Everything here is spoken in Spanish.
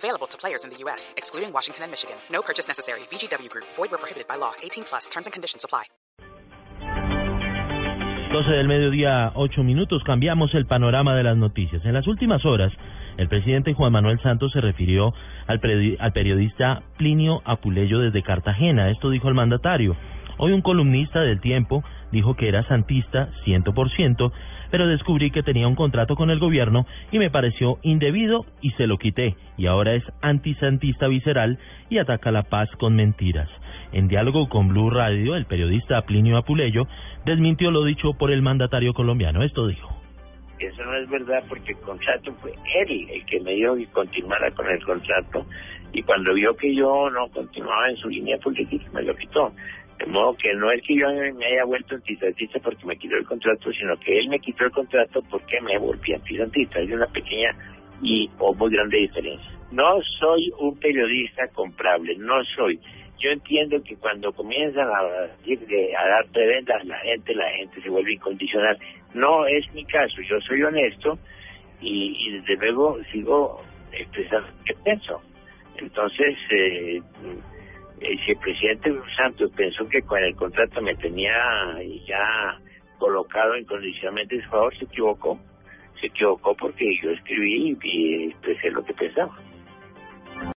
Available to players in the U.S., excluding Washington and Michigan. No purchase necessary. VGW Group. Void where prohibited by law. 18 plus. Terms and conditions apply. 12 del mediodía, 8 minutos. Cambiamos el panorama de las noticias. En las últimas horas, el presidente Juan Manuel Santos se refirió al, al periodista Plinio Apuleyo desde Cartagena. Esto dijo el mandatario. Hoy un columnista del Tiempo dijo que era santista 100%, pero descubrí que tenía un contrato con el gobierno y me pareció indebido y se lo quité. Y ahora es antisantista visceral y ataca la paz con mentiras. En diálogo con Blue Radio, el periodista Plinio Apuleyo desmintió lo dicho por el mandatario colombiano. Esto dijo. Eso no es verdad porque el contrato fue él el que me dio que continuara con el contrato y cuando vio que yo no continuaba en su línea política me lo quitó. De modo que no es que yo me haya vuelto antisantista porque me quitó el contrato, sino que él me quitó el contrato porque me volví antisantista. Es una pequeña y o muy grande diferencia. No soy un periodista comprable, no soy. Yo entiendo que cuando comienzan a, a dar prebendas la gente, la gente se vuelve incondicional. No es mi caso, yo soy honesto y, y desde luego sigo expresando que pienso. Entonces, eh, si el presidente Santos pensó que con el contrato me tenía ya colocado incondicionalmente su favor, se equivocó. Se equivocó porque yo escribí y expresé lo que pensaba.